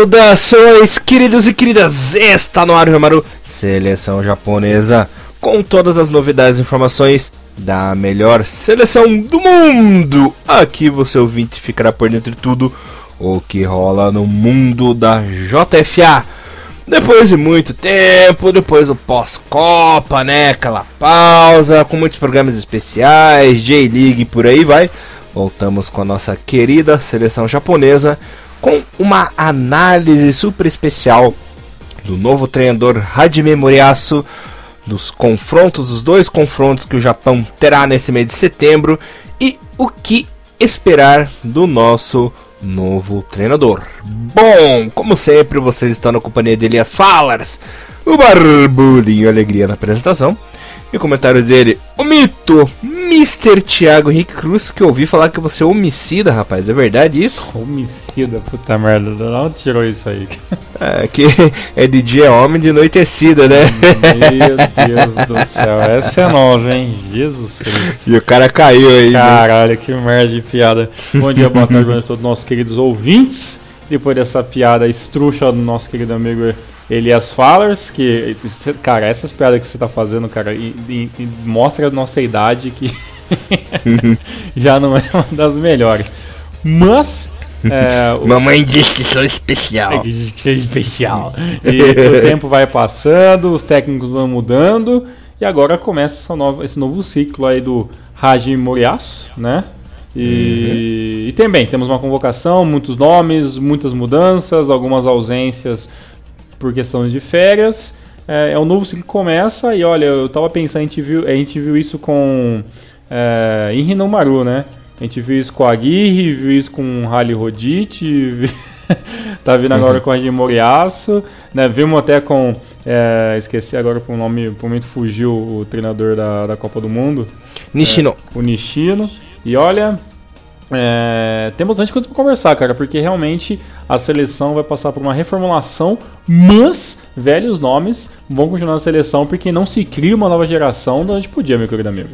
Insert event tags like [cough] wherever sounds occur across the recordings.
Saudações, queridos e queridas! Está no ar o Maru, seleção japonesa, com todas as novidades e informações da melhor seleção do mundo. Aqui você ouvinte ficará por dentro de tudo o que rola no mundo da JFA. Depois de muito tempo, depois do pós-Copa, né? Aquela pausa, com muitos programas especiais, J-League por aí vai. Voltamos com a nossa querida seleção japonesa com uma análise super especial do novo treinador Hajime Moriyasu, dos confrontos, dos dois confrontos que o Japão terá nesse mês de setembro e o que esperar do nosso novo treinador. Bom, como sempre, vocês estão na companhia de Elias Fallers, o Barbulinho Alegria na apresentação. E comentários dele, o mito, Mr. Thiago Henrique Cruz, que eu ouvi falar que você é homicida, rapaz. É verdade isso? Homicida, puta merda. De onde tirou isso aí? [laughs] É, que é de dia é homem, de noite é sida, né? Meu Deus do céu. Essa é nova, hein? Jesus Cristo. E o cara caiu aí. né? Caralho, né? que merda de piada. Bom dia, boa tarde, boa noite a todos os nossos queridos ouvintes. Depois dessa piada estruxa do nosso querido amigo Elias Fallers, que, cara, essas piadas que você tá fazendo, cara, e, e, e mostra a nossa idade que [laughs] já não é uma das melhores. Mas. É, o... Mamãe disse que sou especial. É, que sou especial. E o tempo vai passando, os técnicos vão mudando, e agora começa nova, esse novo ciclo aí do Haji Moriaço, né? E, uhum. e também temos uma convocação, muitos nomes, muitas mudanças, algumas ausências por questões de férias. É, é um novo ciclo que começa e olha, eu tava pensando, a gente viu, a gente viu isso com é, Inri Maru, né? A gente viu isso com a Aguirre, viu isso com Rally Rodite, [laughs] tá vindo agora uhum. com a de Moriaço, né? Vimos até com, é, esqueci agora o nome, por momento fugiu o treinador da, da Copa do Mundo. Nishino. É, o Nishino. E olha, é, temos bastante coisa para conversar, cara, porque realmente a seleção vai passar por uma reformulação, mas velhos nomes vão continuar na seleção porque não se cria uma nova geração da onde podia, meu querido amigo.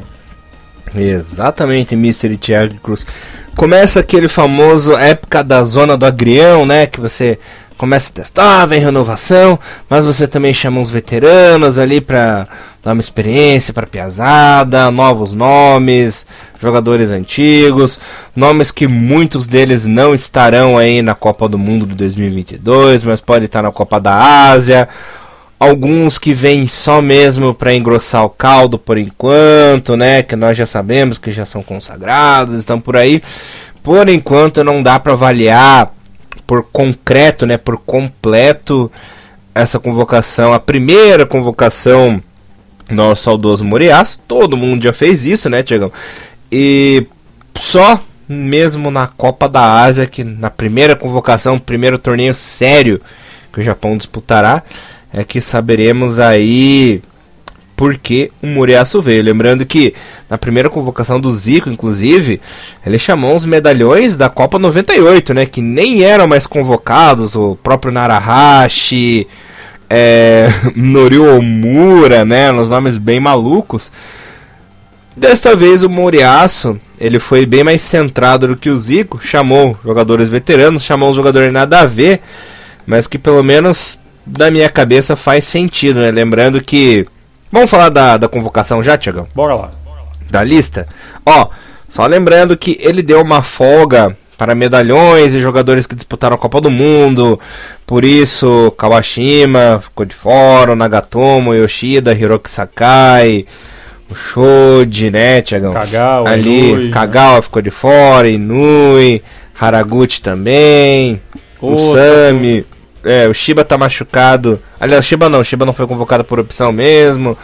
Exatamente, Mr. Thiago Cruz. Começa aquele famoso época da zona do agrião, né? Que você começa a testar, vem renovação, mas você também chama uns veteranos ali para dar uma experiência para piazada, novos nomes, jogadores antigos, nomes que muitos deles não estarão aí na Copa do Mundo de 2022, mas pode estar na Copa da Ásia. Alguns que vêm só mesmo para engrossar o caldo por enquanto, né? Que nós já sabemos que já são consagrados, estão por aí. Por enquanto não dá para avaliar por concreto, né, por completo essa convocação, a primeira convocação nosso saudoso Moriás, todo mundo já fez isso, né, Tiagão? E só mesmo na Copa da Ásia, que na primeira convocação, primeiro torneio sério que o Japão disputará, é que saberemos aí porque o Muriaço veio. Lembrando que na primeira convocação do Zico, inclusive, ele chamou os medalhões da Copa 98, né? Que nem eram mais convocados, o próprio Narahashi, é, [laughs] Norio Omura, né? Uns nomes bem malucos. Desta vez o Moriaço, ele foi bem mais centrado do que o Zico, chamou jogadores veteranos, chamou os jogadores nada a ver, mas que pelo menos da minha cabeça faz sentido, né? Lembrando que Vamos falar da, da convocação já, Tiagão? Bora lá. Da lista? Ó, só lembrando que ele deu uma folga para medalhões e jogadores que disputaram a Copa do Mundo. Por isso, Kawashima ficou de fora, Nagatomo, Yoshida, Hiroki Sakai, o Shoji, né, Tiagão? Kagawa, Ali, Inui, Kagawa né? ficou de fora, Inui, Haraguchi também, o Sami. É, o Shiba tá machucado. Aliás, o Shiba não, o Shiba não foi convocado por opção mesmo.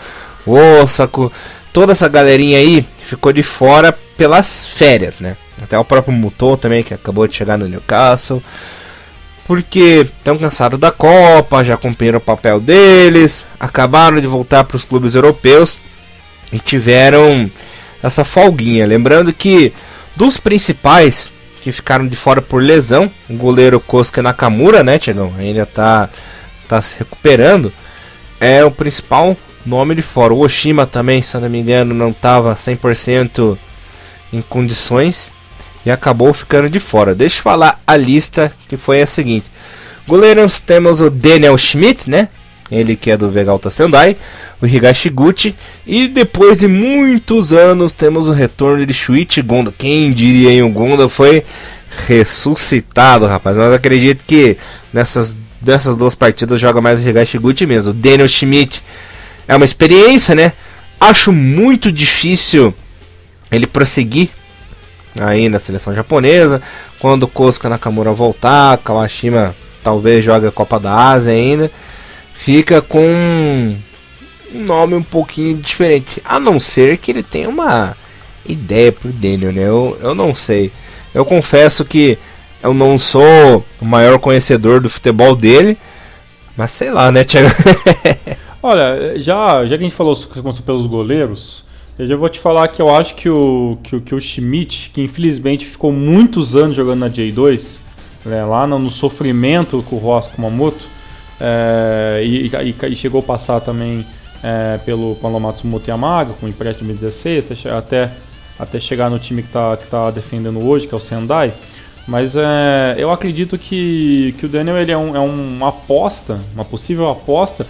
O Osako. Toda essa galerinha aí ficou de fora pelas férias, né? Até o próprio Mutou também, que acabou de chegar no Newcastle. Porque estão cansados da Copa, já cumpriram o papel deles, acabaram de voltar para os clubes europeus e tiveram essa folguinha. Lembrando que dos principais que ficaram de fora por lesão. O goleiro Kosuke Nakamura, né, Tiagão? Ainda tá, tá se recuperando. É o principal nome de fora. O Oshima também, se não me engano, não estava 100% em condições e acabou ficando de fora. Deixa eu falar a lista que foi a seguinte: Goleiros temos o Daniel Schmidt, né? Ele que é do Vegalta Sendai, o Higashiguchi. E depois de muitos anos temos o retorno de Shuichi Gonda. Quem diria, hein? O Gonda foi ressuscitado, rapaz. Mas acredito que nessas, dessas duas partidas joga mais o Higashiguchi mesmo. O Daniel Schmidt é uma experiência, né? Acho muito difícil ele prosseguir aí na seleção japonesa. Quando Kosuka Nakamura voltar, Kawashima talvez jogue a Copa da Ásia ainda fica com um nome um pouquinho diferente. A não ser que ele tenha uma ideia pro Daniel, né? Eu, eu não sei. Eu confesso que eu não sou o maior conhecedor do futebol dele, mas sei lá, né, Thiago? [laughs] Olha, já, já que a gente falou pelos goleiros, eu já vou te falar que eu acho que o, que, que o Schmidt, que infelizmente ficou muitos anos jogando na J2, né, lá no, no sofrimento com o Rosco Kumamoto, é, e, e, e, chegou a passar também é, pelo Palomatsu Mutiyamaga, com empréstimo de 16, até, até chegar no time que está que tá defendendo hoje, que é o Sendai. Mas é, eu acredito que, que o Daniel ele é, um, é uma aposta, uma possível aposta,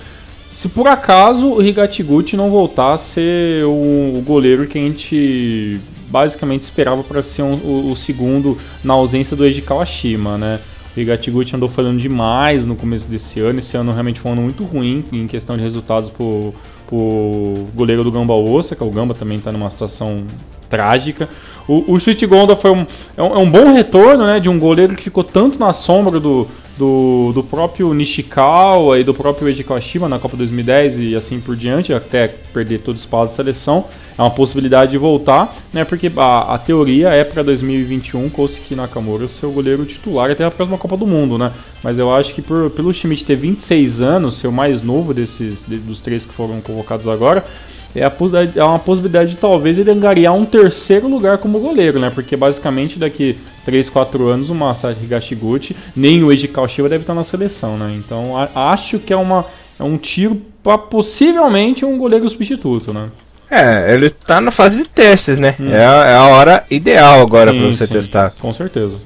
se por acaso o Higatiguchi não voltar a ser o, o goleiro que a gente basicamente esperava para ser um, o, o, segundo na ausência do Eiji Kawashima, né? O Higatiguchi andou falando demais no começo desse ano. Esse ano realmente foi um ano muito ruim em questão de resultados pro, pro goleiro do Gamba Osaka. O Gamba também está numa situação trágica. O, o Sweet Gonda foi um, é um, é um, bom retorno né, de um goleiro que ficou tanto na sombra do, do, do próprio Nishikawa e do próprio Eiji Kawashima na Copa 2010 e assim por diante, até perder todo o espaço da seleção. É uma possibilidade de voltar, né? Porque a, a teoria é para 2021 Kosuke Nakamura ser o goleiro titular até a próxima Copa do Mundo, né? Mas eu acho que por, pelo Schmidt ter 26 anos, ser o mais novo desses de, dos três que foram convocados agora, é, a, é uma possibilidade de talvez ele angariar um terceiro lugar como goleiro, né? Porque basicamente daqui 3, 4 anos o Masashi Higashiguchi, nem o Eiji Kawashiba deve estar na seleção, né? Então a, acho que é, uma, é um tiro para possivelmente um goleiro substituto, né? É, ele tá na fase de testes, né? Hum. É, a, é, a hora ideal agora para você sim, testar. Com certeza.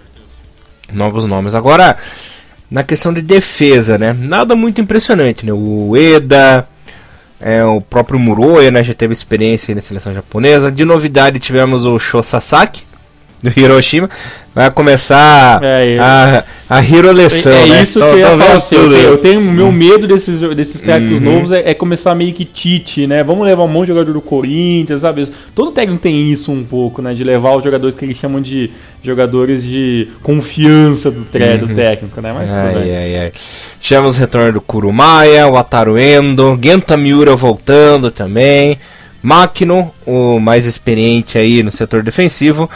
Novos nomes. Agora, na questão de defesa, né? Nada muito impressionante, né? O Eda, é, o próprio Muroya né, já teve experiência na seleção japonesa. De novidade tivemos o Sho Sasaki, do Hiroshima. Vai começar é, a, a Hiro Lesson, é, é né? isso tô, que eu ia falar assim, eu, tenho, eu tenho meu medo desses, desses técnicos uhum. novos é, é, começar meio que Tite, né? Vamos levar um monte de jogador do Corinthians, sabe? Todo técnico tem isso um pouco, né? De levar os jogadores que eles chamam de jogadores de confiança do, tre uhum. do técnico, né? Mas ai, ai, ai. Tivemos o retorno do Kurumaya, o Ataru Endo, Genta Miura voltando também. Makino, o mais experiente aí no setor defensivo.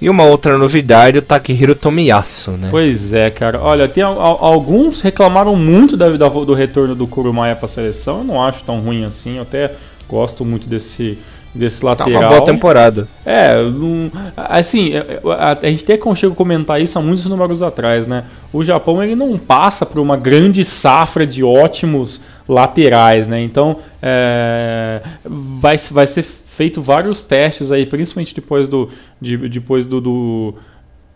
E uma outra novidade, o Takehiro Tomiyasu, né? Pois é, cara. Olha, tem alguns reclamaram muito da, da, do retorno do Kurumaya para a seleção. Eu não acho tão ruim assim. Eu até gosto muito desse desse lateral. Tá uma boa temporada. É, assim, a, é, a, a, gente até a comentar isso há muitos números atrás, né? O Japão ele não passa por uma grande safra de ótimos laterais, né? Então, é, vai, vai ser feito vários testes aí, principalmente depois do, de, depois do, do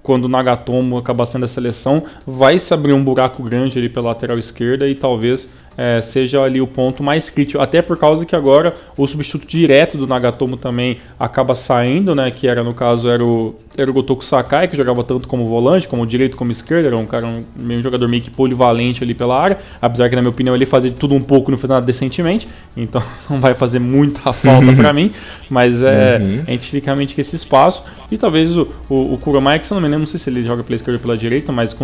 quando o Nagatomo acabar sendo a seleção, vai se abrir um buraco grande ali pela lateral esquerda e talvez é, seja ali o ponto mais crítico. Até por causa que agora o substituto direto do Nagatomo também acaba saindo, né? Que era no caso era o, era o Gotoku Sakai, que jogava tanto como volante, como direito como esquerda, era um cara um, um jogador meio que polivalente ali pela área, apesar que na minha opinião ele fazia tudo um pouco, não fez nada decentemente, então [laughs] não vai fazer muita [laughs] falta para mim, mas é, uhum. a gente fica realmente com esse espaço e talvez o, o, o Kuromai, que se não me lembro, não sei se ele joga pela esquerda ou pela direita, mas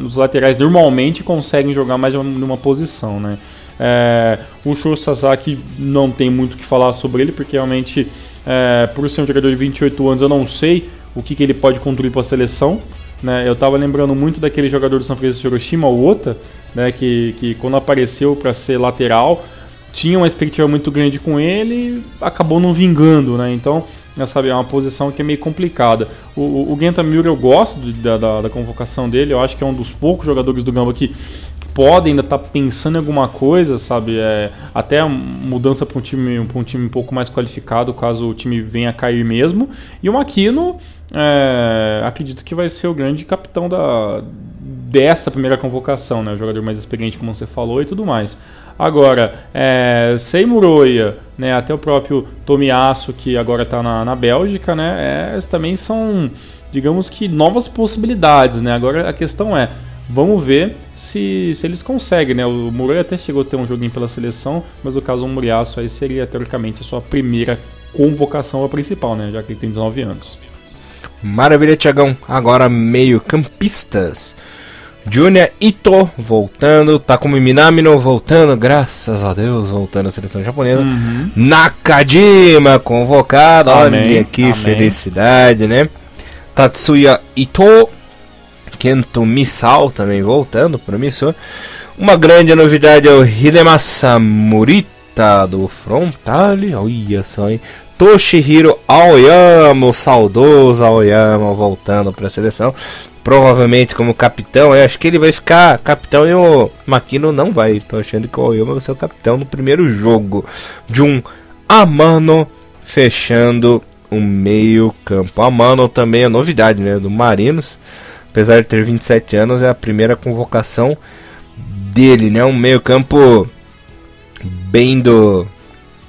os laterais normalmente conseguem jogar mais de uma, de uma posição, né? É, o Sho Sasaki não tem muito o que falar sobre ele, porque realmente, é, por ser um jogador de 28 anos, eu não sei o que, que ele pode contribuir para a seleção. Né? Eu estava lembrando muito daquele jogador do São Francisco de Hiroshima, o Ota, né? que, que quando apareceu para ser lateral, tinha uma expectativa muito grande com ele acabou não vingando. Né? Então, sabe, é uma posição que é meio complicada. O, o, o Genta Miura eu gosto da, da, da, convocação dele, eu acho que é um dos poucos jogadores do Gamba que podem ainda estar tá pensando em alguma coisa, sabe? É, até mudança para um, time, um time um pouco mais qualificado, caso o time venha a cair mesmo. E o Makino, é, acredito que vai ser o grande capitão da, dessa primeira convocação, né? O jogador mais experiente, como você falou, e tudo mais. Agora, é, Sei Muroia, né, até o próprio Tomiasso, que agora está na, na Bélgica, né, é, também são, digamos que, novas possibilidades. Né? Agora a questão é, vamos ver se, se eles conseguem. Né? O Muroia até chegou a ter um joguinho pela seleção, mas o caso do Muriaço aí seria, teoricamente, a sua primeira convocação a principal, né, já que ele tem 19 anos. Maravilha, Tiagão. Agora meio campistas. Junior Ito voltando, Takumi Minamino voltando, graças a Deus, voltando à seleção japonesa. Uhum. Nakajima convocado, Amém. olha que Amém. felicidade, né? Tatsuya Ito, Kento Misao também voltando, promissor. Uma grande novidade é o Hidemasa Murita do Frontale, olha só, hein? Toshihiro Aoyama, o saudoso Aoyama voltando para a seleção provavelmente como capitão. Eu acho que ele vai ficar capitão e o Makino não vai. Tô achando que o Oyama vai ser o capitão no primeiro jogo. De um Amano fechando o meio campo. Amano também é novidade, né? Do Marinos. Apesar de ter 27 anos, é a primeira convocação dele, né? Um meio campo bem do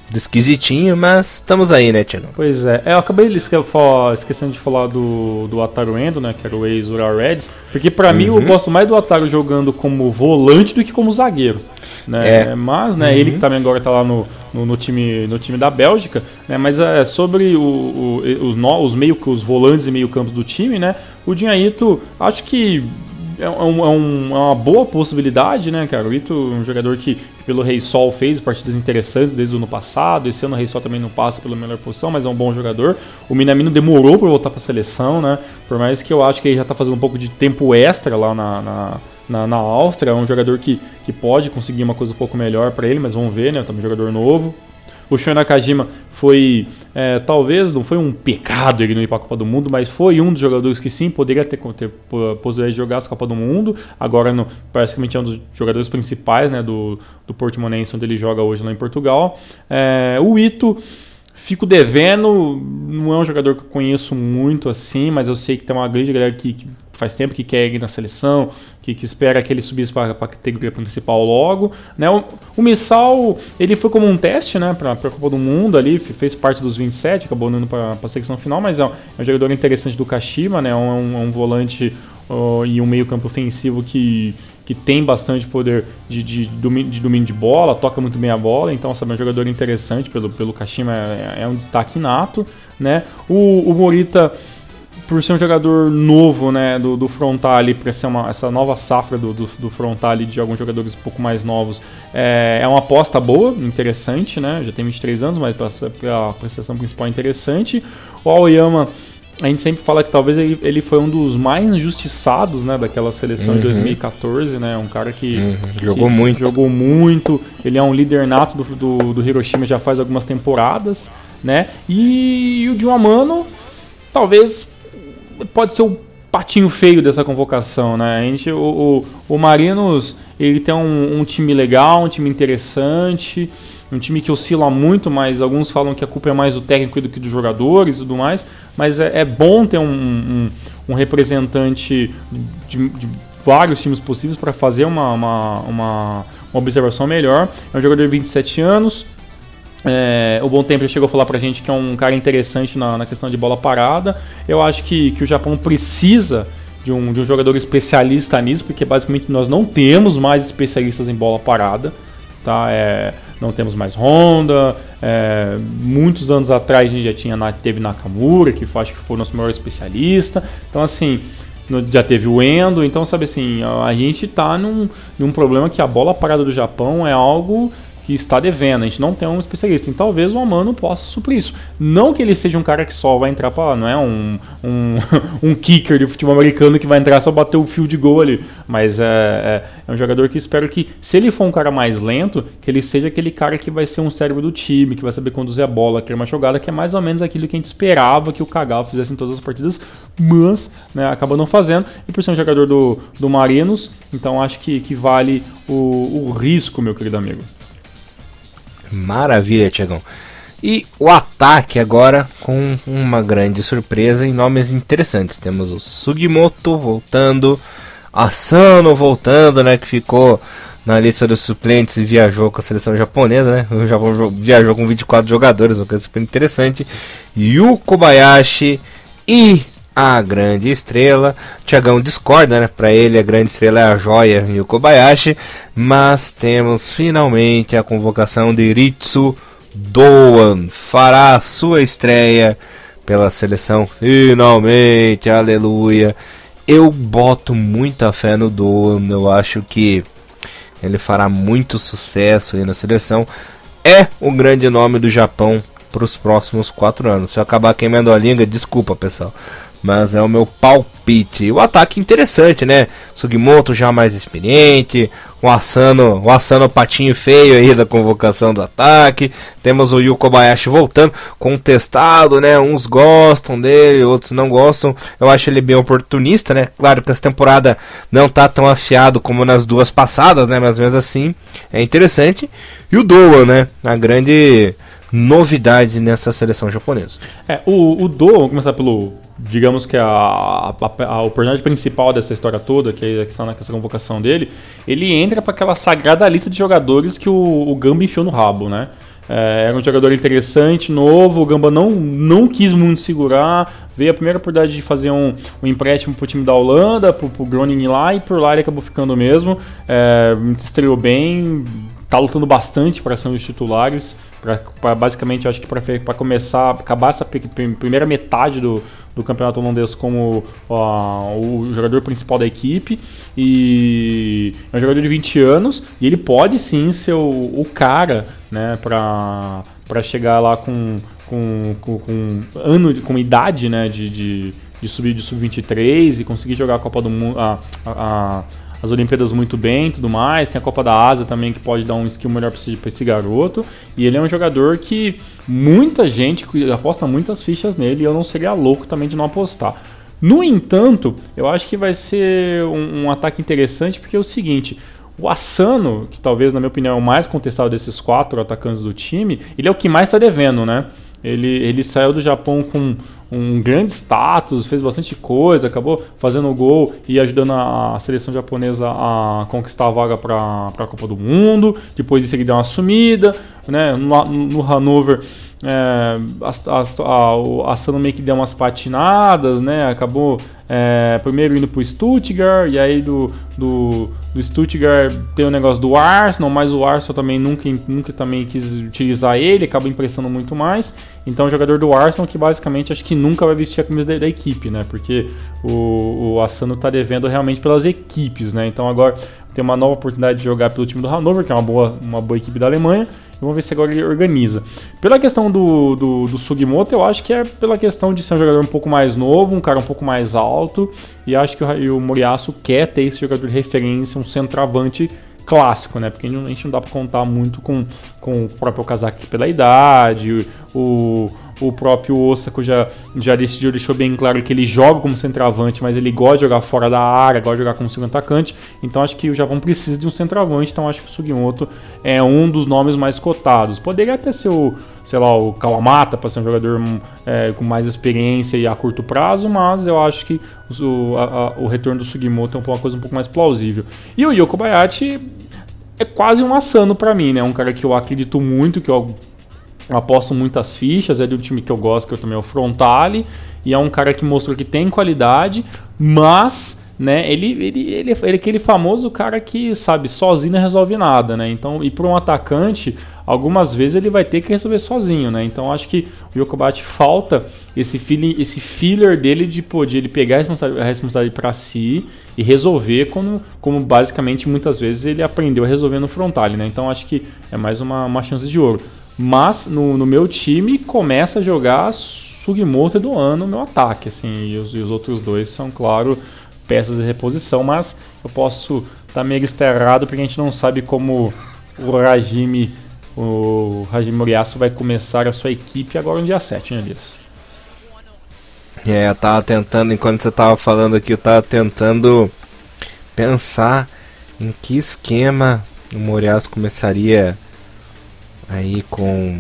do esquisitinho, mas estamos aí, né, Tino? Pois é, eu acabei esquecendo de falar do, do Ataru Endo, né, que era o ex-Ural Reds, porque para uhum. mim eu uhum. gosto mais do Ataru jogando como volante do que como zagueiro. Né? É. Mas, né, uhum. ele que também agora tá lá no, no, no, time, no time da Bélgica, né, mas é, sobre o, o, os, no, os, meio, os volantes e meio campos do time, né, o Dinhaito, acho que é, é, um, é, um, é, uma boa possibilidade, né, cara? O Ito é um jogador que, que, pelo Rei Sol fez partidas interessantes desde o ano passado. Esse ano o Rei Sol também não passa pela melhor posição, mas é um bom jogador. O Minamino demorou para voltar para a seleção, né? Por mais que eu acho que ele já está fazendo um pouco de tempo extra lá na, na na, na, Áustria. É um jogador que, que pode conseguir uma coisa um pouco melhor para ele, mas vamos ver, né? Também um jogador novo. O Shoei Nakajima foi, é, talvez, não foi um pecado ele não ir para a Copa do Mundo, mas foi um dos jogadores que sim poderia ter, ter possibilidade de jogar a Copa do Mundo. Agora, no, praticamente é um dos jogadores principais né, do, do Portimonense, onde ele joga hoje lá em Portugal. É, o Ito. Fico devendo, não é um jogador que eu conheço muito assim, mas eu sei que tem uma grande galera que, que faz tempo que quer ir na seleção, que, que espera que ele subisse para a categoria principal logo. Né? O, o Missal, ele foi como um teste né, para a Copa do Mundo ali, fez parte dos 27, acabou indo para a secção final, mas é um, é um, jogador interessante do Kashima, né? é um, é um volante uh, e um meio campo ofensivo que, que tem bastante poder de, de, de, domínio de bola, toca muito bem a bola, então sabe, é um jogador interessante pelo, pelo Kashima, é, é um destaque nato. Né? O, o Morita por ser um jogador novo, né, do, do Frontale, para ser uma, essa nova safra do, do, do Frontale de alguns jogadores um pouco mais novos, é, é uma aposta boa, interessante, né, já tem 23 anos, mas a prestação principal é interessante. O Aoyama, a gente sempre fala que talvez ele, ele foi um dos mais injustiçados, né, daquela seleção uhum. de 2014, né, um cara que, uhum. jogou que muito. Jogou muito, ele é um líder nato do, do, do Hiroshima já faz algumas temporadas, né, e, e o Diomano talvez pode ser o patinho feio dessa convocação, né? A gente, o, o, o Marinos, ele tem um, um, time legal, um time interessante, um time que oscila muito, mas alguns falam que a culpa é mais do técnico do que dos jogadores e tudo mais, mas é, é bom ter um, um, um representante de, de, vários times possíveis para fazer uma, uma, uma, uma observação melhor. É um jogador de 27 anos, é, o Bom Tempo chegou a falar pra gente que é um cara interessante na, na questão de bola parada. Eu acho que, que o Japão precisa de um, de um jogador especialista nisso, porque basicamente nós não temos mais especialistas em bola parada. Tá? É, não temos mais Honda. É, muitos anos atrás a gente já tinha, teve Nakamura, que acho que foi o nosso maior especialista. Então, assim, já teve o Endo. Então, sabe assim, a gente tá num, num problema que a bola parada do Japão é algo que está devendo. A gente não tem um especialista. Então talvez o Amano possa suprir isso. Não que ele seja um cara que só vai entrar para. Não é um, um, [laughs] um kicker de futebol americano que vai entrar só bater o fio de gol ali. Mas é, é, é, um jogador que espero que, se ele for um cara mais lento, que ele seja aquele cara que vai ser um cérebro do time, que vai saber conduzir a bola, criar uma jogada, que é mais ou menos aquilo que a gente esperava que o Kagawa fizesse em todas as partidas, mas né, acaba não fazendo. E por ser um jogador do, do Marinos, então acho que, que vale o, o risco, meu querido amigo. Maravilha, Tiagão. E o ataque agora com uma grande surpresa em nomes interessantes. Temos o Sugimoto voltando, Asano voltando, né? Que ficou na lista dos suplentes e viajou com a seleção japonesa, né? O Japão viajou com 24 jogadores, uma coisa super interessante. Yu Kobayashi e a grande estrela. Tiagão discorda, né? Para ele a grande estrela é a joia Yu Kobayashi, mas temos finalmente a convocação de Ritsu Doan fará sua estreia pela seleção finalmente, aleluia. Eu boto muita fé no Doan, eu acho que ele fará muito sucesso aí na seleção. É o grande nome do Japão para os próximos quatro anos. Se eu acabar queimando a língua, desculpa pessoal. Mas é o meu palpite. O ataque interessante, né? Sugimoto já mais experiente. O Asano, o Asano patinho feio aí da convocação do ataque. Temos o Yu Kobayashi voltando, contestado, né? Uns gostam dele, outros não gostam. Eu acho ele bem oportunista, né? Claro que essa temporada não tá tão afiado como nas duas passadas, né? Mas mesmo assim é interessante. E o Doa, né? A grande novidade nessa seleção japonesa. É, o, o Do, vamos começar pelo. Digamos que a, a, a, o personagem principal dessa história toda, que é questão nessa convocação dele, ele entra para aquela sagrada lista de jogadores que o, o Gamba enfiou no rabo, né? É, era um jogador interessante, novo, o Gamba não, não quis muito segurar, veio a primeira oportunidade de fazer um, um empréstimo pro time da Holanda, pro, pro Groningen lá, e por lá ele acabou ficando mesmo, é, estreou bem, tá lutando bastante para ser um dos titulares, Pra, pra, basicamente, acho que para começar, acabar essa primeira metade do, do campeonato holandês como o jogador principal da equipe. E é um jogador de 20 anos e ele pode sim ser o, o cara né, para chegar lá com, com, com, com, ano, com idade né, de, de, de subir de sub-23 e conseguir jogar a Copa do Mundo. A, a, a, as Olimpíadas muito bem tudo mais. Tem a Copa da Ásia também que pode dar um skill melhor para esse, esse, garoto. E ele é um jogador que muita gente aposta muitas fichas nele e eu não seria louco também de não apostar. No entanto, eu acho que vai ser um, um ataque interessante porque é o seguinte. O Asano, que talvez na minha opinião é o mais contestado desses quatro atacantes do time, ele é o que mais está devendo, né? Ele, ele saiu do Japão com um grande status, fez bastante coisa, acabou fazendo gol e ajudando a, seleção japonesa a conquistar a vaga para a Copa do Mundo. Depois disso ele deu uma sumida, né? No, no Hanover é, a, a, a Sano meio que deu umas patinadas, né? Acabou é, primeiro indo pro Stuttgart, e aí do, do, do Stuttgart tem o negócio do Arsenal, mas o Arsenal também nunca, nunca também quis utilizar ele, acaba emprestando muito mais. Então o jogador do Arsenal que basicamente acho que nunca vai vestir a camisa da, da equipe, né? Porque o, o Asano tá devendo realmente pelas equipes, né? Então agora tem uma nova oportunidade de jogar pelo time do Hannover, que é uma boa, uma boa equipe da Alemanha. Vamos ver se agora ele organiza. Pela questão do, do, do, Sugimoto, eu acho que é pela questão de ser um jogador um pouco mais novo, um cara um pouco mais alto. E acho que o, o Moriaço quer ter esse jogador de referência, um centroavante clássico, né? Porque a gente não dá para contar muito com, com o próprio Kazaki pela idade, o o próprio Osako já, já decidiu, deixou bem claro que ele joga como centroavante, mas ele gosta de jogar fora da área, gosta de jogar como segundo atacante. Então acho que o Japão precisa de um centroavante, então acho que o Sugimoto é um dos nomes mais cotados. Poderia até ser o, sei lá, o Kawamata para ser um jogador é, com mais experiência e a curto prazo, mas eu acho que o, a, a, o retorno do Sugimoto é uma coisa um pouco mais plausível. E o Yoko Bayashi é quase um Asano para mim, né? Um cara que eu acredito muito, que eu aposto muitas fichas, é um time que eu gosto, que eu também é o Frontale, e é um cara que mostrou que tem qualidade, mas né, ele, ele, ele, ele é aquele famoso cara que, sabe, sozinho não resolve nada, né? Então, e para um atacante, algumas vezes ele vai ter que resolver sozinho, né? Então acho que o Yokobachi falta esse feeling, esse filler dele de poder ele pegar a responsabilidade, responsabilidade para si e resolver como, como basicamente muitas vezes ele aprendeu a resolver no frontal, né? Então acho que é mais uma, uma chance de ouro. Mas no, no meu time começa a jogar Sugimoto e Doano no meu ataque, assim, e os, e os, outros dois são, claro, peças de reposição, mas eu posso estar tá meio esterrado porque a gente não sabe como o Rajime, o Rajime Moriaço vai começar a sua equipe agora no dia 7, né, Elias? É, eu tava tentando, enquanto você tava falando aqui, eu tava tentando pensar em que esquema o Moriaço começaria aí com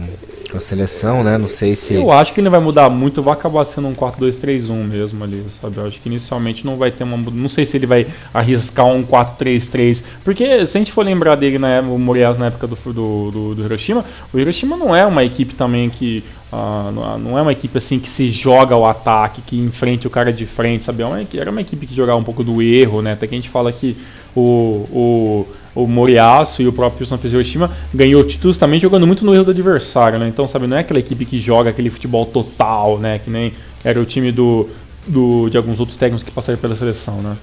a seleção, né? Não sei se. Eu acho que ele vai mudar muito, vai acabar sendo um 4-2-3-1 mesmo ali, sabe? Eu acho que inicialmente não vai ter uma. Não sei se ele vai arriscar um 4-3-3. Porque se a gente for lembrar dele na o Morias na época do, do, do, Hiroshima, o Hiroshima não é uma equipe também que. Uh, não é uma equipe assim que se joga ao ataque, que enfrente o cara de frente, sabe? É era uma equipe que jogava um pouco do erro, né? Até que a gente fala que o, o o Moriaço e o próprio Santos Hiroshima ganhou títulos também jogando muito no erro do adversário, né? Então, sabe, não é aquela equipe que joga aquele futebol total, né? Que nem era o time do, do de alguns outros técnicos que passaram pela seleção, né?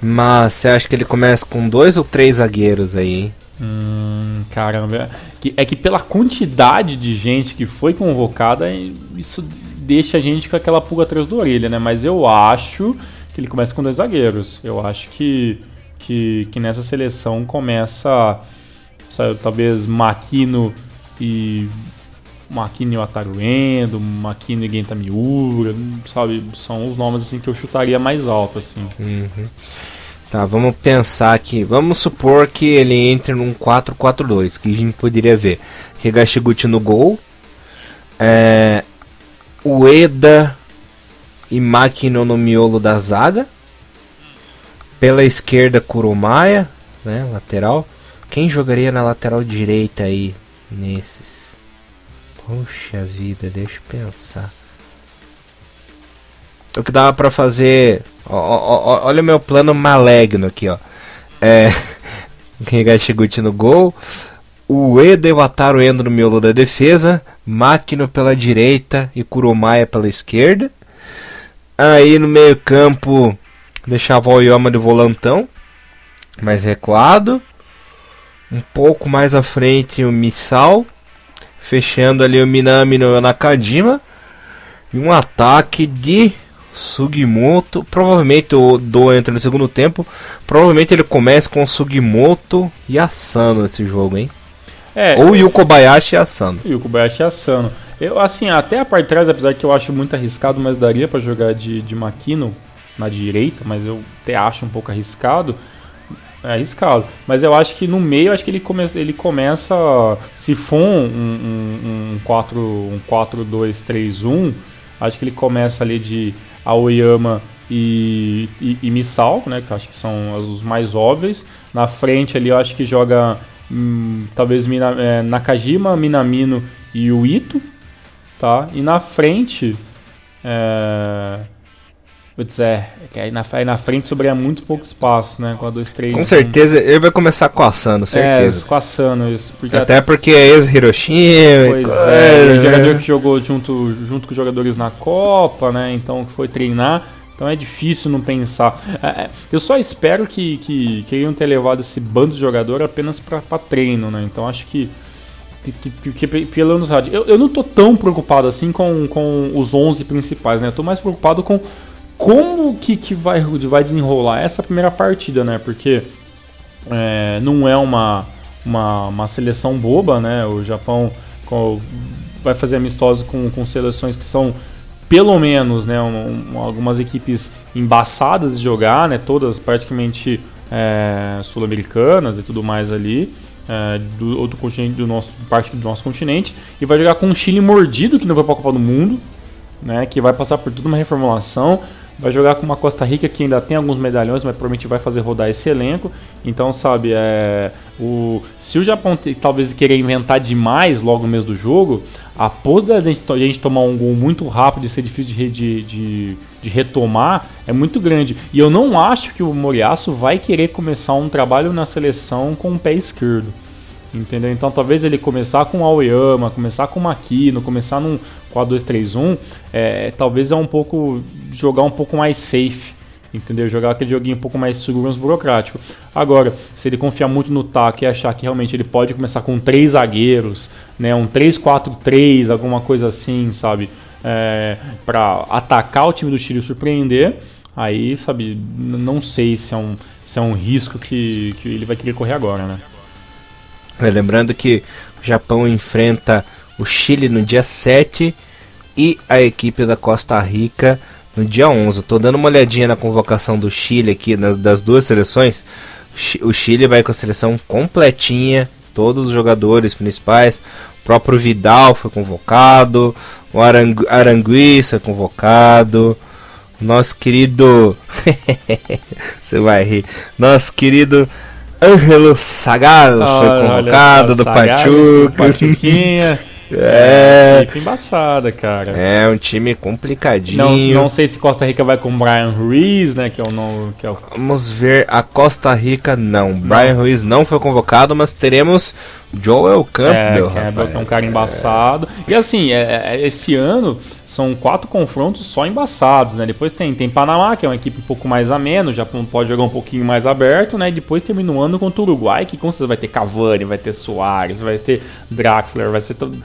Mas você acha que ele começa com dois ou três zagueiros aí, hein? Hum, caramba. É que pela quantidade de gente que foi convocada, isso deixa a gente com aquela pulga atrás da orelha, né? Mas eu acho que ele começa com dois zagueiros. Eu acho que que, que nessa seleção começa, sabe, talvez Makino e Ataruendo, Makino e Genta Miura, sabe? São os nomes assim que eu chutaria mais alto assim. Uhum. Tá, vamos pensar aqui. Vamos supor que ele entre num 4-4-2, que a gente poderia ver. Higashiguchi no gol. É, Ueda e Makino no miolo da zaga. Pela esquerda, Kurumaya, né, lateral. Quem jogaria na lateral direita aí nesses? Poxa vida, deixa eu pensar. O que dava para fazer. Ó, ó, ó, olha o meu plano maligno aqui, ó. É. [laughs] Higashiguchi no gol. O Eda e o no miolo da defesa. Máquina pela direita e Kurumaya pela esquerda. Aí no meio campo Deixava o Oyama de volantão, mais recuado. Um pouco mais à frente o Misal. Fechando ali o Minami no Nakajima. E um ataque de Sugimoto. Provavelmente o Do entra no segundo tempo. Provavelmente ele começa com Sugimoto e Asano nesse jogo, hein? É, Ou o Kobayashi e Asano. E Kobayashi e Asano. Eu, assim, até a parte de trás, apesar que eu acho muito arriscado, mas daria para jogar de, de Makino na direita, mas eu até acho um pouco arriscado. É arriscado. Mas eu acho que no meio, acho que ele, come, ele começa. Se for um, um, um 4, um 4, 2, 3, 1, acho que ele começa ali de Aoyama e, e, e né? Que acho que são os mais óbvios. Na frente ali eu acho que joga hum, talvez Mina, é, Nakajima, Minamino e o Ito. Tá? E na frente. É, Putz, é, é, que aí na, aí na frente sobraria muito pouco espaço, né? Com a 2, 3. Com certeza, ele vai começar coaçando, certeza. É, coaçando isso. Porque até, até porque é ex-Hiroshima. Pois é, é, jogador que jogou junto, junto com os jogadores na Copa, né? Então que foi treinar. Então é difícil não pensar. É, é eu só espero que, que queriam ter levado esse bando de jogador apenas para treino, né? Então acho que que, que, que, pelo menos eu, eu não tô tão preocupado assim com, com os 11 principais, né? Eu tô mais preocupado com como que, que vai, vai desenrolar essa primeira partida, né? Porque é, não é uma, uma, uma, seleção boba, né? O Japão com, vai fazer amistosos com, com seleções que são pelo menos né, um, um, algumas equipes embaçadas de jogar, né? Todas praticamente é, sul-americanas e tudo mais ali. É, do outro continente do nosso parte do nosso continente e vai jogar com um Chile mordido que não vai para a Copa do Mundo, né? Que vai passar por toda uma reformulação. Vai jogar com uma Costa Rica que ainda tem alguns medalhões, mas provavelmente vai fazer rodar esse elenco. Então, sabe, é, o, se o Japão talvez querer inventar demais logo no mês do jogo, a possibilidade de a gente tomar um gol muito rápido e ser difícil de, de, de, de, retomar é muito grande. E eu não acho que o Moriaço vai querer começar um trabalho na seleção com o pé esquerdo. Entendeu? Então talvez ele começar com o Aoyama, começar com o Makino, começar num 4-2-3-1, é, talvez é um pouco jogar um pouco mais safe, entendeu? Jogar aquele joguinho um pouco mais seguro, menos burocrático. Agora, se ele confiar muito no taco e achar que realmente ele pode começar com três zagueiros, né, um 3-4-3, alguma coisa assim, sabe? É, para atacar o time do Chile e surpreender, aí, sabe, não sei se é um, se é um risco que, que ele vai querer correr agora, né? É, lembrando que o Japão enfrenta o Chile no dia 7 e a equipe da Costa Rica no dia 11. Estou dando uma olhadinha na convocação do Chile aqui, das duas seleções. O Chile vai com a seleção completinha, todos os jogadores principais. próprio Vidal foi convocado, o Arangu Arangui foi convocado, nosso querido. [laughs] Você vai rir. Nosso querido Ângelo Sagaz foi convocado do Pachuca. [laughs] É. Equipe embaçada, cara. É um time complicadinho. Não, não sei se Costa Rica vai com Brian Ruiz, né? Que é o nome. Que é o... Vamos ver a Costa Rica não. não. Brian Ruiz não foi convocado, mas teremos Joel Campbell. É, Campbell é um cara embaçado. E assim, é, é, esse ano são quatro confrontos só embaçados, né? Depois tem, tem Panamá, que é uma equipe um pouco mais ameno, já pode jogar um pouquinho mais aberto, né? E depois termina o ano contra o Uruguai, que com certeza vai ter Cavani, vai ter Soares, vai ter Draxler, vai ser todo.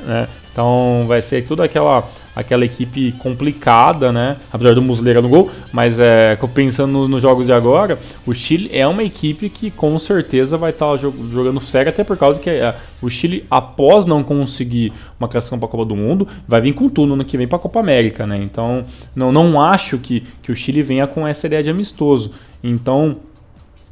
Né? Então vai ser tudo aquela aquela equipe complicada, né? Apesar do Muslera no gol, mas é, pensando nos jogos de agora, o Chile é uma equipe que com certeza vai estar tá jogando sério, até por causa que é, o Chile, após não conseguir uma classificação para a Copa do Mundo, vai vir com tudo no que vem para a Copa América, né? Então, não, não acho que, que o Chile venha com essa ideia de amistoso. Então,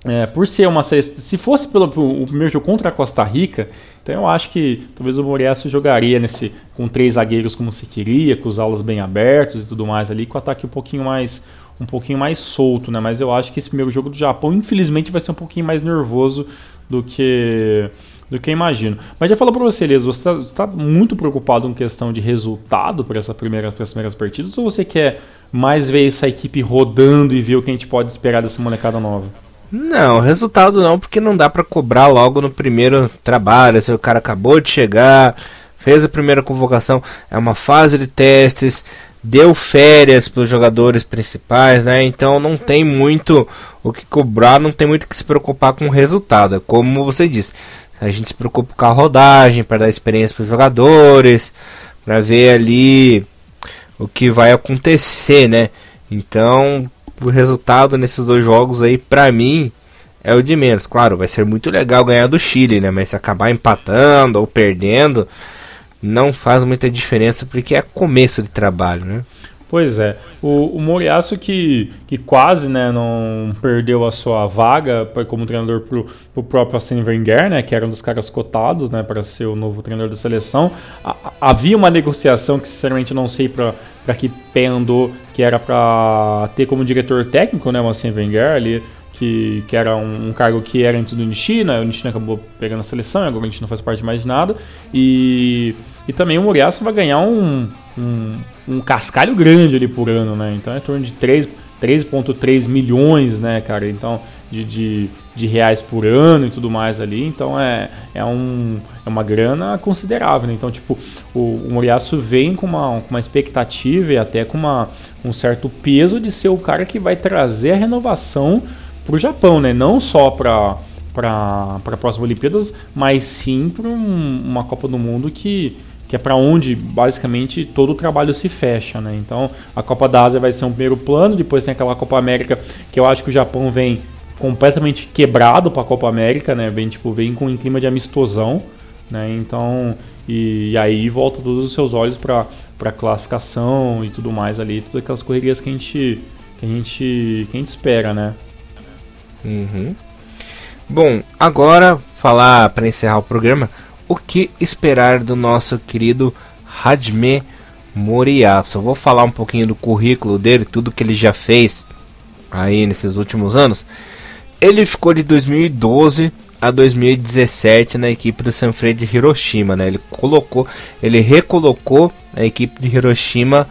é, por ser uma se fosse pelo, o primeiro jogo contra a Costa Rica, então eu acho que talvez o Moriaço jogaria nesse com três zagueiros como se queria, com os alas bem abertos e tudo mais ali, com o ataque um pouquinho mais um pouquinho mais solto, né? Mas eu acho que esse primeiro jogo do Japão, infelizmente, vai ser um pouquinho mais nervoso do que do que imagino. Mas já falo para você, Elias, você está tá muito preocupado com questão de resultado para essa primeira, essas primeiras partidas ou você quer mais ver essa equipe rodando e ver o que a gente pode esperar dessa molecada nova? Não, resultado não, porque não dá para cobrar logo no primeiro trabalho. Se o cara acabou de chegar, fez a primeira convocação, é uma fase de testes, deu férias para os jogadores principais, né? Então não tem muito o que cobrar, não tem muito que se preocupar com o resultado. É como você disse, a gente se preocupa com a rodagem, para dar experiência para os jogadores, para ver ali o que vai acontecer, né? Então o resultado nesses dois jogos aí, pra mim, é o de menos. Claro, vai ser muito legal ganhar do Chile, né? Mas se acabar empatando ou perdendo, não faz muita diferença porque é começo de trabalho, né? Pois é. O, o Moriaço que, que quase né, não perdeu a sua vaga como treinador pro, pro próprio Arsene Wenger, né, que era um dos caras cotados né, para ser o novo treinador da seleção. A, havia uma negociação que sinceramente não sei para que pé andou, que era para ter como diretor técnico né, o Arsene Wenger ali, que, que era um, um, cargo que era antes do Nishina, o Nishina acabou pegando a seleção, agora o Nishina faz parte mais de nada. E, e também o Moriaço vai ganhar um, um um cascalho grande ali por ano, né? Então é em torno de 3,3 milhões, né, cara? Então, de, de, de, reais por ano e tudo mais ali. Então é, é, um, é uma grana considerável. Né? Então, tipo, o, o Moriaço vem com uma, com uma expectativa e até com uma, um certo peso de ser o cara que vai trazer a renovação para o Japão, né? Não só para para a próxima Olimpíadas, mas sim para um, uma Copa do Mundo que que é para onde basicamente todo o trabalho se fecha, né? Então a Copa da Ásia vai ser um primeiro plano, depois tem aquela Copa América que eu acho que o Japão vem completamente quebrado para a Copa América, né? Vem tipo vem com um clima de amistosão, né? Então e, e aí volta todos os seus olhos para para classificação e tudo mais ali, todas aquelas correrias que a gente que a gente que a gente espera, né? Uhum. Bom, agora falar para encerrar o programa o que esperar do nosso querido Hajime Moriyasu. vou falar um pouquinho do currículo dele, tudo que ele já fez aí nesses últimos anos. Ele ficou de 2012 a 2017 na equipe do Sanfrecce de Hiroshima, né? Ele colocou, ele recolocou a equipe de Hiroshima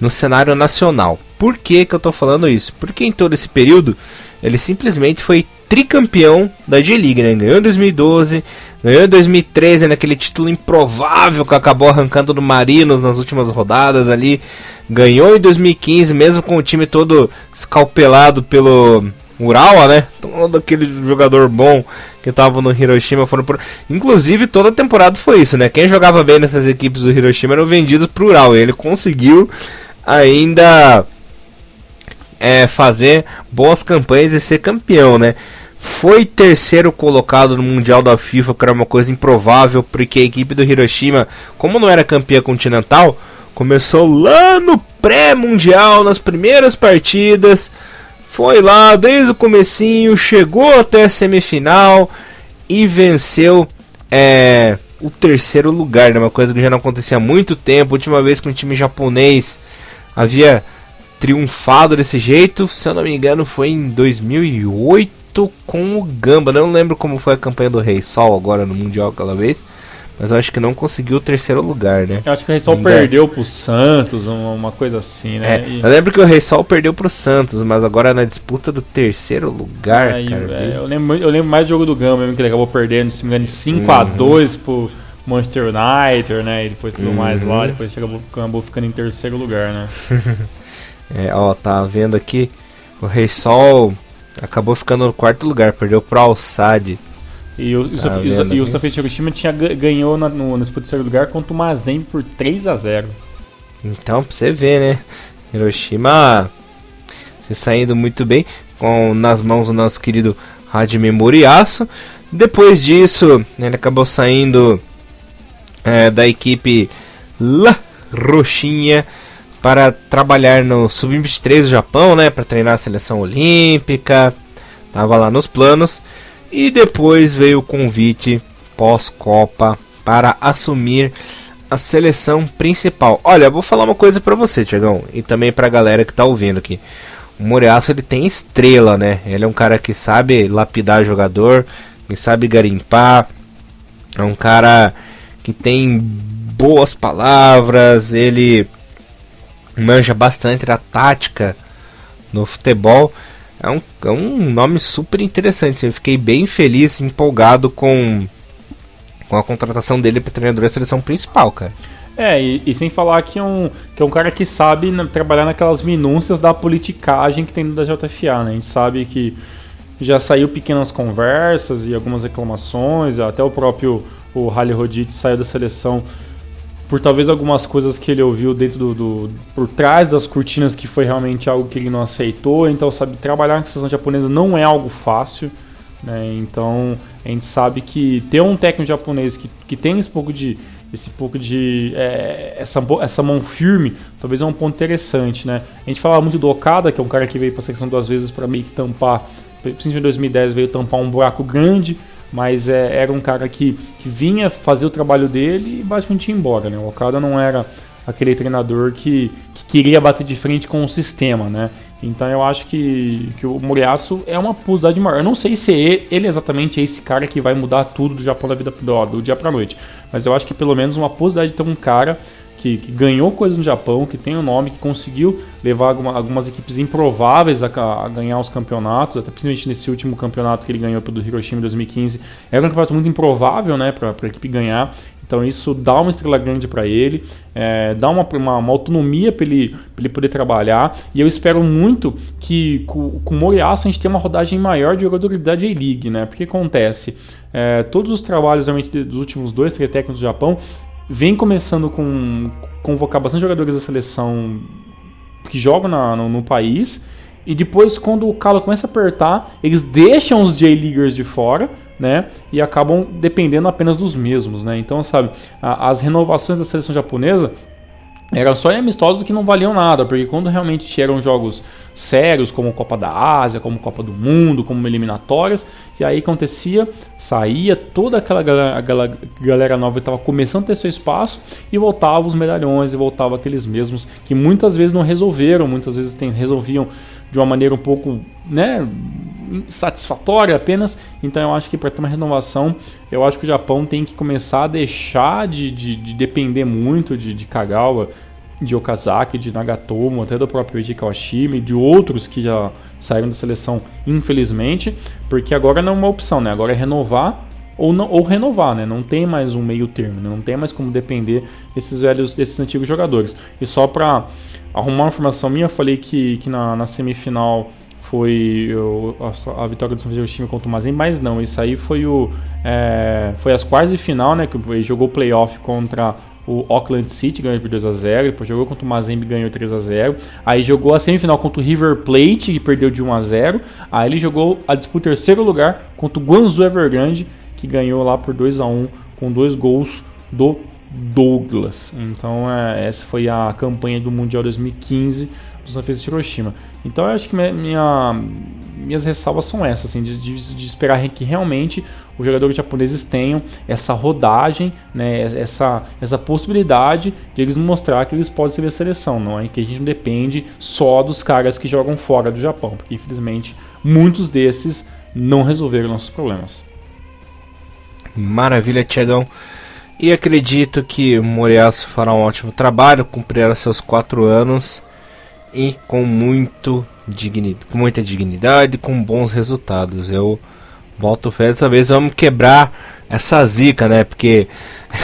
no cenário nacional. Por que que eu estou falando isso? Porque em todo esse período ele simplesmente foi tricampeão da G-League, né? Ganhou em 2012, ganhou em 2013 naquele título improvável que acabou arrancando do Marinos nas últimas rodadas ali. Ganhou em 2015, mesmo com o time todo escalpelado pelo Urawa, né? Todo aquele jogador bom que tava no Hiroshima foram por... Inclusive, toda a temporada foi isso, né? Quem jogava bem nessas equipes do Hiroshima eram vendidos pro Urawa. Ele conseguiu ainda é, fazer boas campanhas e ser campeão, né? Foi terceiro colocado no Mundial da FIFA, que era uma coisa improvável, porque a equipe do Hiroshima, como não era campeã continental, começou lá no pré-mundial, nas primeiras partidas, foi lá desde o comecinho, chegou até a semifinal e venceu é, o terceiro lugar, né? Uma coisa que já não acontecia há muito tempo. Última vez que um time japonês havia triunfado desse jeito, se eu não me engano, foi em 2008 com o Gamba. Não lembro como foi a campanha do Rei Sol agora no Mundial aquela vez. Mas eu acho que não conseguiu o terceiro lugar, né? Eu acho que o Rei Sol perdeu pro Santos, uma, coisa assim, né? É, e... Eu lembro que o Rei Sol perdeu pro Santos, mas agora na disputa do terceiro lugar, Aí, cara. É, eu, lembro, eu lembro mais do jogo do Gama mesmo, que ele acabou perdendo, se me engano, 5x2 uhum. pro Manchester United, né? E depois tudo uhum. mais lá, depois acabou, acabou ficando em terceiro lugar, né? [laughs] é, ó, tá vendo aqui, o Rei Sol acabou ficando no quarto lugar, perdeu pro Alçade. E o, tá e o, o Safety Hiroshima tinha, ganhou na, no, no terceiro lugar contra o Mazen por 3 a 0 Então, pra você ver, né? Hiroshima se saindo muito bem com nas mãos do nosso querido Hajime Moriaço. Depois disso, ele acabou saindo é, da equipe La Roxinha para trabalhar no Sub-23 do Japão, né? Para treinar a seleção olímpica. Tava lá nos planos. E depois veio o convite pós-Copa para assumir a seleção principal. Olha, vou falar uma coisa para você, Tiagão, e também para a galera que tá ouvindo aqui. O Moriaço ele tem estrela, né? Ele é um cara que sabe lapidar jogador, que sabe garimpar. É um cara que tem boas palavras, ele manja bastante da tática no futebol é um, é um nome super interessante. Eu fiquei bem feliz, empolgado com, com a contratação dele para treinador da seleção principal, cara. É, e, e, sem falar que é, um, que é um cara que sabe né, trabalhar naquelas minúcias da politicagem que tem da JFA, né? A gente sabe que já saiu pequenas conversas e algumas reclamações, até o próprio o Rally Rodite saiu da seleção por talvez algumas coisas que ele ouviu dentro do, do, por trás das cortinas que foi realmente algo que ele não aceitou. Então, sabe, trabalhar na seleção japonesa não é algo fácil. Né? Então, a gente sabe que ter um técnico japonês que, que tem esse pouco de esse pouco de é, essa, essa mão firme, talvez é um ponto interessante, né? A gente falava muito do Okada, que é um cara que veio para a seleção duas vezes para meio que tampar, principalmente em 2010 veio tampar um buraco grande mas é, era um cara que, que vinha fazer o trabalho dele e basicamente ia embora, né? O Okada não era aquele treinador que, que queria bater de frente com o sistema, né? Então eu acho que, que o Moriaço é uma possibilidade maior. Eu não sei se ele, ele exatamente é esse cara que vai mudar tudo do Japão da vida do, do dia para noite, mas eu acho que pelo menos uma possibilidade de ter um cara que, que, ganhou coisas no Japão, que tem o um nome, que conseguiu levar alguma, algumas equipes improváveis a, a, ganhar os campeonatos, até principalmente nesse último campeonato que ele ganhou pelo Hiroshima em 2015. Era um campeonato muito improvável né, para a equipe ganhar. Então isso dá uma estrela grande para ele, é, dá uma, uma, uma autonomia para ele, ele poder trabalhar. E eu espero muito que com, com o Moriaço a gente tenha uma rodagem maior de jogadores da J-League, né? Porque acontece, é, todos os trabalhos realmente dos últimos dois, três técnicos do Japão vem começando com convocar bastante jogadores da seleção que jogam na, no, no, país. E depois, quando o calo começa a apertar, eles deixam os J-Leaguers de fora, né? E acabam dependendo apenas dos mesmos, né? Então, sabe, a, as renovações da seleção japonesa eram só amistosos que não valiam nada, porque quando realmente tinham jogos sérios, como Copa da Ásia, como Copa do Mundo, como eliminatórias, e aí acontecia, saía toda aquela galera, aquela galera nova que estava começando a ter seu espaço e voltavam os medalhões e voltavam aqueles mesmos que muitas vezes não resolveram, muitas vezes tem, resolviam de uma maneira um pouco, né, satisfatória apenas. Então eu acho que para ter uma renovação, eu acho que o Japão tem que começar a deixar de, de, de depender muito de, de Kagawa, de Okazaki, de Nagatomo, até do próprio Eiji Kawashima e de outros que já saíram da seleção, infelizmente, porque agora não é uma opção, né? Agora é renovar ou, não, ou renovar, né? Não tem mais um meio termo, né? não tem mais como depender desses velhos, desses antigos jogadores. E só para arrumar uma informação minha, eu falei que, que na, na semifinal foi o, a, a, vitória do São Francisco contra o Mazem, mas não, isso aí foi o é, foi as quartas de final, né? Que jogou playoff contra o Auckland City ganhou por 2 a 0 depois jogou contra o Mazembe ganhou 3 a 0 aí jogou a semifinal contra o River Plate que perdeu de 1 a 0 aí ele jogou a disputa terceiro lugar contra o Guangzhou Evergrande que ganhou lá por 2 a 1 com dois gols do Douglas. Então é, essa foi a campanha do Mundial 2015 do San Francisco Hiroshima. Então eu acho que minha, minhas ressalvas são essas assim de, de, de esperar que realmente os jogadores japoneses tenham essa rodagem, né, essa, essa possibilidade de eles mostrar que eles podem ser a seleção, não é que a gente não depende só dos caras que jogam fora do Japão, porque infelizmente muitos desses não resolveram nossos problemas. Maravilha, Tiagão. E acredito que Moriaço fará um ótimo trabalho, cumprirá seus quatro anos e com muito dignidade, com muita dignidade, com bons resultados. Eu volto fé dessa vez, vamos quebrar essa zica, né? Porque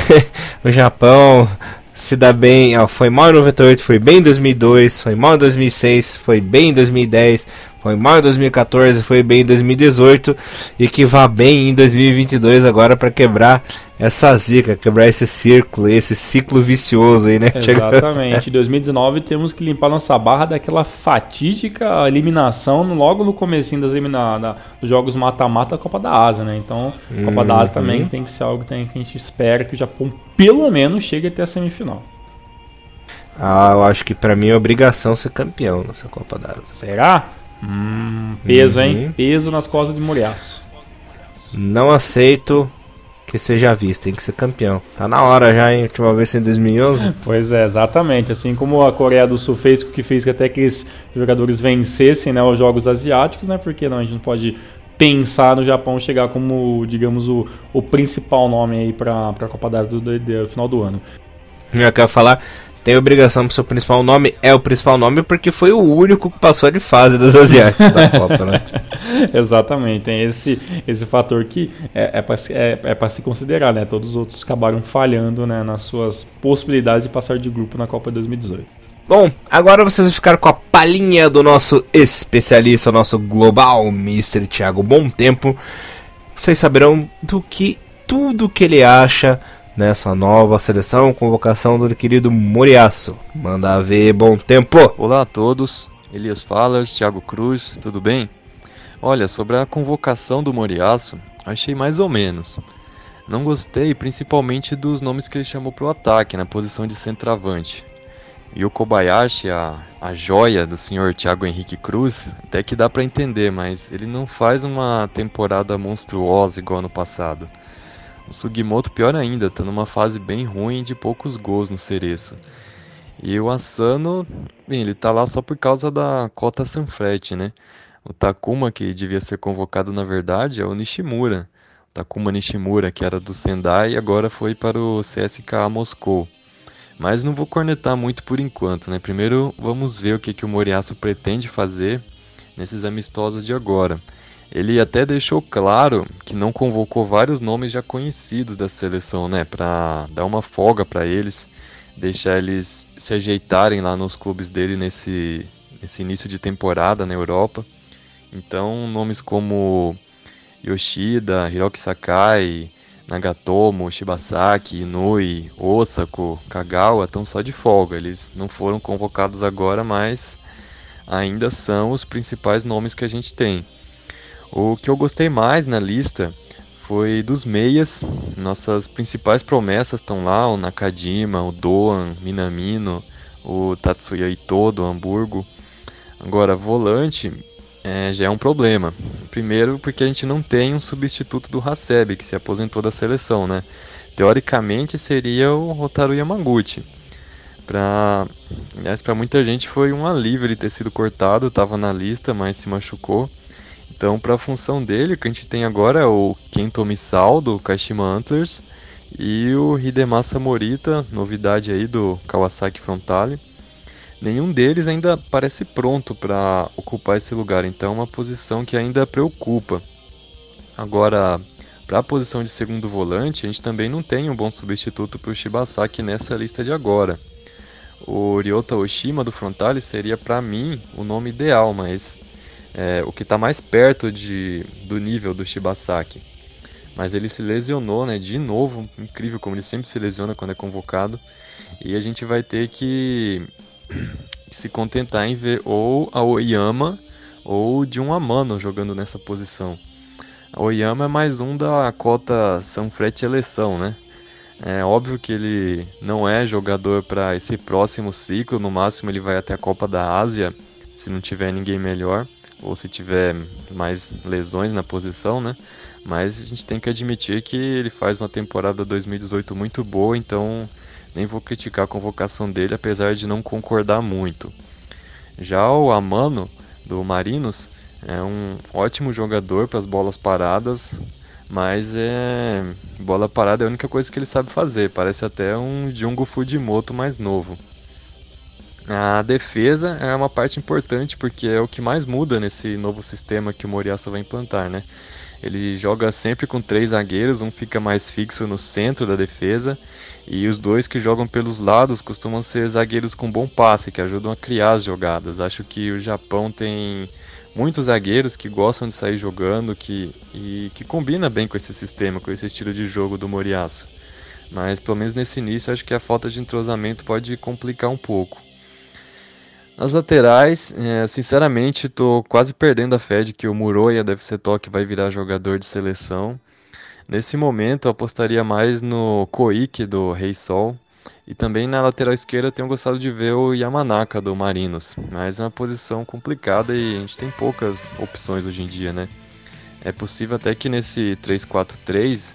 [laughs] o Japão se dá bem, ó, foi mal em 98, foi bem em 2002, foi mal em 2006, foi bem em 2010, foi mal em 2014, foi bem em 2018 e que vá bem em 2022 agora para quebrar essa zica, quebrar esse círculo, esse ciclo vicioso aí, né? [laughs] Exatamente. Em 2019 temos que limpar nossa barra daquela fatídica eliminação logo no comecinho das elimina dos jogos mata-mata da Copa da Ásia, né? Então, a Copa da Ásia uhum. também tem que ser algo que a gente espera que o Japão pelo menos chegue até a semifinal. Ah, eu acho que para mim é obrigação ser campeão nessa Copa da Ásia. Será? Hum, peso, uhum. hein? Peso nas costas de Muriaço. Não aceito que seja visto, tem que ser campeão. Tá na hora já, hein? Última vez em 2011. [laughs] Pois é, exatamente. Assim como a Coreia do Sul fez, que fez que até que os jogadores vencessem né, os Jogos Asiáticos, né? Porque não, a gente não pode pensar no Japão chegar como, digamos, o, o principal nome aí para a Copa da do, do, do, final do ano. Eu quero falar tem obrigação pro seu principal nome, é o principal nome porque foi o único que passou de fase das asiáticas da [laughs] Copa, né? Exatamente, tem esse, esse fator que é, é para é, é se considerar, né? Todos os outros acabaram falhando né, nas suas possibilidades de passar de grupo na Copa 2018. Bom, agora vocês vão ficar com a palhinha do nosso especialista, nosso global Mr. Thiago Bom Tempo. Vocês saberão do que tudo que ele acha nessa nova seleção, convocação do querido Moriaço. Manda ver, bom tempo! Olá a todos, Elias Falas, Thiago Cruz, tudo bem? Olha, sobre a convocação do Moriaço, achei mais ou menos. Não gostei principalmente dos nomes que ele chamou para o ataque, na posição de centroavante. E o Kobayashi, a, a joia do senhor Thiago Henrique Cruz, até que dá para entender, mas ele não faz uma temporada monstruosa igual no passado. O Sugimoto, pior ainda, tá numa fase bem ruim de poucos gols no Cereço. E o Asano, bem, ele tá lá só por causa da cota Sanfrete, né? O Takuma, que devia ser convocado na verdade, é o Nishimura. O Takuma Nishimura, que era do Sendai, agora foi para o CSKA Moscou. Mas não vou cornetar muito por enquanto, né? Primeiro vamos ver o que, que o Moriaço pretende fazer nesses amistosos de agora. Ele até deixou claro que não convocou vários nomes já conhecidos da seleção, né, para dar uma folga para eles, deixar eles se ajeitarem lá nos clubes dele nesse, nesse início de temporada na Europa. Então, nomes como Yoshida, Hiroki Sakai, Nagatomo, Shibasaki, Inui, Osako, Kagawa estão só de folga. Eles não foram convocados agora, mas ainda são os principais nomes que a gente tem. O que eu gostei mais na lista foi dos meias. Nossas principais promessas estão lá: o Nakajima, o Doan, Minamino, o Tatsuya Ito do Hamburgo. Agora, volante é, já é um problema. Primeiro, porque a gente não tem um substituto do Hasebe, que se aposentou da seleção, né? Teoricamente seria o Rotaru Yamaguchi. Para para muita gente foi um alívio ele ter sido cortado, estava na lista, mas se machucou. Então, para a função dele, o que a gente tem agora é o Kento Misao do Kashima Antlers e o Hidemasa Morita, novidade aí do Kawasaki Frontale. Nenhum deles ainda parece pronto para ocupar esse lugar, então é uma posição que ainda preocupa. Agora, para a posição de segundo volante, a gente também não tem um bom substituto para o Shibasaki nessa lista de agora. O Ryota Oshima do Frontale seria para mim o nome ideal, mas é, o que está mais perto de, do nível do Shibasaki. Mas ele se lesionou, né? De novo, incrível como ele sempre se lesiona quando é convocado. E a gente vai ter que [clears throat] se contentar em ver ou a Oyama ou de um Amano jogando nessa posição. A Oyama é mais um da cota São Frete Eleição, né? É óbvio que ele não é jogador para esse próximo ciclo, no máximo ele vai até a Copa da Ásia, se não tiver ninguém melhor ou se tiver mais lesões na posição, né? Mas a gente tem que admitir que ele faz uma temporada 2018 muito boa, então nem vou criticar a convocação dele, apesar de não concordar muito. Já o Amano, do Marinos, é um ótimo jogador para as bolas paradas, mas é bola parada é a única coisa que ele sabe fazer. Parece até um Jungo Fujimoto mais novo. A defesa é uma parte importante porque é o que mais muda nesse novo sistema que o Moriaço vai implantar, né? Ele joga sempre com três zagueiros, um fica mais fixo no centro da defesa e os dois que jogam pelos lados costumam ser zagueiros com bom passe, que ajudam a criar as jogadas. Acho que o Japão tem muitos zagueiros que gostam de sair jogando que, e que combina bem com esse sistema, com esse estilo de jogo do Moriaço. Mas pelo menos nesse início acho que a falta de entrosamento pode complicar um pouco. Nas laterais, é, sinceramente, estou quase perdendo a fé de que o Muroya deve ser toque vai virar jogador de seleção. Nesse momento, eu apostaria mais no Koike do Rei Sol. E também na lateral esquerda tenho gostado de ver o Yamanaka do Marinos, mas é uma posição complicada e a gente tem poucas opções hoje em dia, né? É possível até que nesse 3-4-3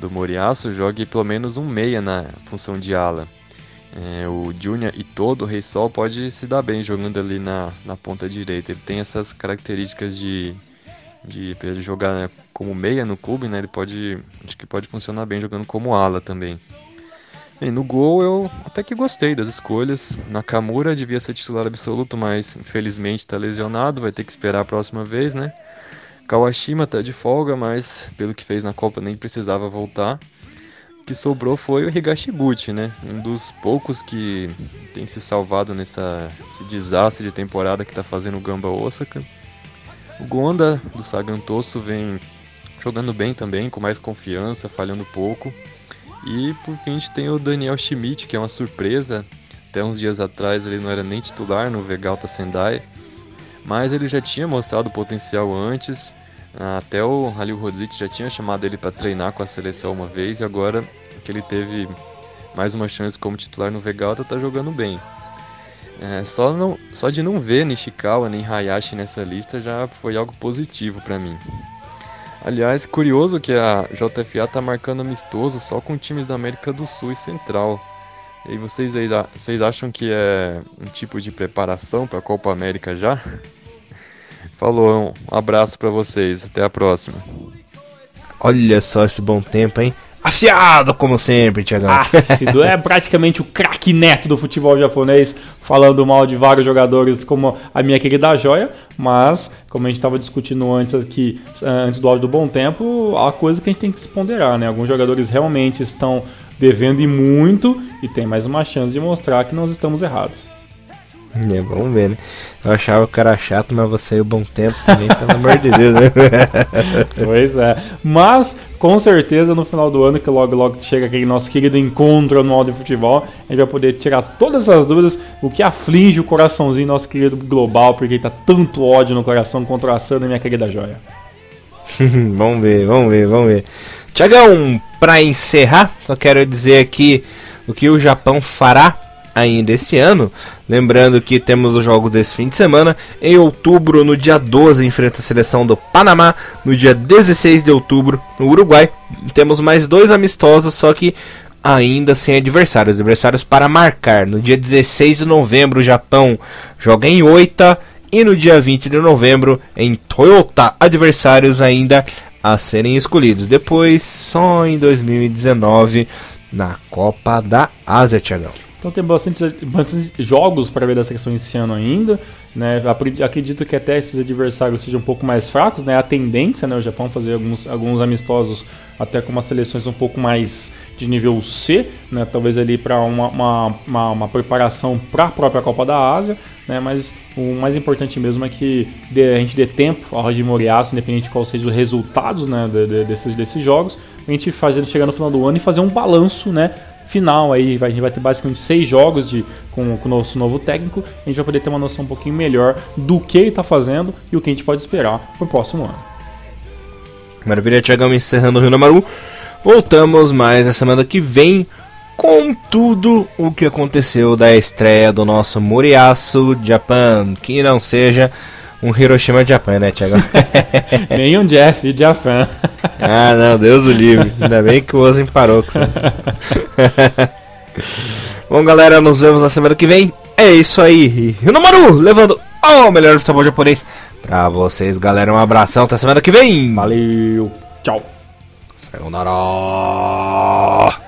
do Moriaço jogue pelo menos um meia na função de ala. É, o Junior e todo o Rei Sol pode se dar bem jogando ali na, na ponta direita. Ele tem essas características de, de ele jogar né, como meia no clube, né? Ele pode acho que pode funcionar bem jogando como ala também. No gol eu até que gostei das escolhas. Nakamura devia ser titular absoluto, mas infelizmente está lesionado, vai ter que esperar a próxima vez, né? Kawashima tá de folga, mas pelo que fez na Copa nem precisava voltar que sobrou foi o Higashiguchi, né? Um dos poucos que tem se salvado nessa desastre de temporada que está fazendo o Gamba Osaka. O Gonda do Sagantoso vem jogando bem também, com mais confiança, falhando pouco. E por fim a gente tem o Daniel Schmidt, que é uma surpresa. Até uns dias atrás ele não era nem titular no Vegalta Sendai, mas ele já tinha mostrado potencial antes. Até o Halil Rodzic já tinha chamado ele para treinar com a seleção uma vez e agora que ele teve mais uma chance como titular no Vegalta, tá jogando bem. É, só, não, só de não ver Nishikawa nem Hayashi nessa lista já foi algo positivo para mim. Aliás, curioso que a JFA tá marcando amistoso só com times da América do Sul e Central. E vocês, vocês acham que é um tipo de preparação para a Copa América já? Falou, um abraço para vocês, até a próxima. Olha só esse bom tempo, hein? Afiado, como sempre, Thiagão. Ácido, é praticamente o craque neto do futebol japonês, falando mal de vários jogadores, como a minha querida Joia, mas, como a gente estava discutindo antes aqui, antes do áudio do Bom Tempo, há coisa que a gente tem que se ponderar, né? Alguns jogadores realmente estão devendo e muito, e tem mais uma chance de mostrar que nós estamos errados. [laughs] É, vamos ver, né? Eu achava o cara chato, mas você o bom tempo também, pelo amor de Deus, né? [laughs] pois é. Mas, com certeza, no final do ano, que logo logo chega aquele nosso querido encontro anual de futebol, a gente vai poder tirar todas essas dúvidas, o que aflige o coraçãozinho nosso querido global, porque tá tanto ódio no coração contra a Sana, minha querida joia. [laughs] vamos ver, vamos ver, vamos ver. Tiagão, pra encerrar, só quero dizer aqui o que o Japão fará ainda esse ano. Lembrando que temos os jogos desse fim de semana. Em outubro, no dia 12, enfrenta a seleção do Panamá. No dia 16 de outubro, no Uruguai. Temos mais dois amistosos, só que ainda sem adversários. Adversários para marcar. No dia 16 de novembro, o Japão joga em Oita. E no dia 20 de novembro, em Toyota, adversários ainda a serem escolhidos. Depois, só em 2019, na Copa da Ásia, Tiagão. Então tem bastante, bastante jogos para ver dessa questão esse ano ainda. Né? Acredito que até esses adversários sejam um pouco mais fracos. Né? A tendência, né? o Japão fazer alguns, alguns amistosos até com umas seleções um pouco mais de nível C, né? talvez ali para uma, uma, uma, uma, preparação para a própria Copa da Ásia, né? mas o mais importante mesmo é que a gente dê tempo ao Roger Moriaço, independente de qual seja os resultados né? de, de, desses, desses jogos, a gente fazer, chegar no final do ano e fazer um balanço né? Final aí, a gente vai ter basicamente seis jogos de, com, com o nosso novo técnico, a gente vai poder ter uma noção um pouquinho melhor do que ele está fazendo e o que a gente pode esperar para o próximo ano. Maravilha, Tiagão, encerrando o Rio Namaru. Voltamos mais na semana que vem com tudo o que aconteceu da estreia do nosso Moriaço Japan, que não seja um Hiroshima Japan, né, Thiago? [laughs] Nem um Jeff Japan. ah, não, Deus o livre. Ainda bem que o Ozzy parou com. [laughs] Bom, galera, nos vemos na semana que vem. É isso aí. E o Nomaru levando o melhor futebol japonês pra vocês, galera. Um abração. Até semana que vem. Valeu. Tchau. Sayonara.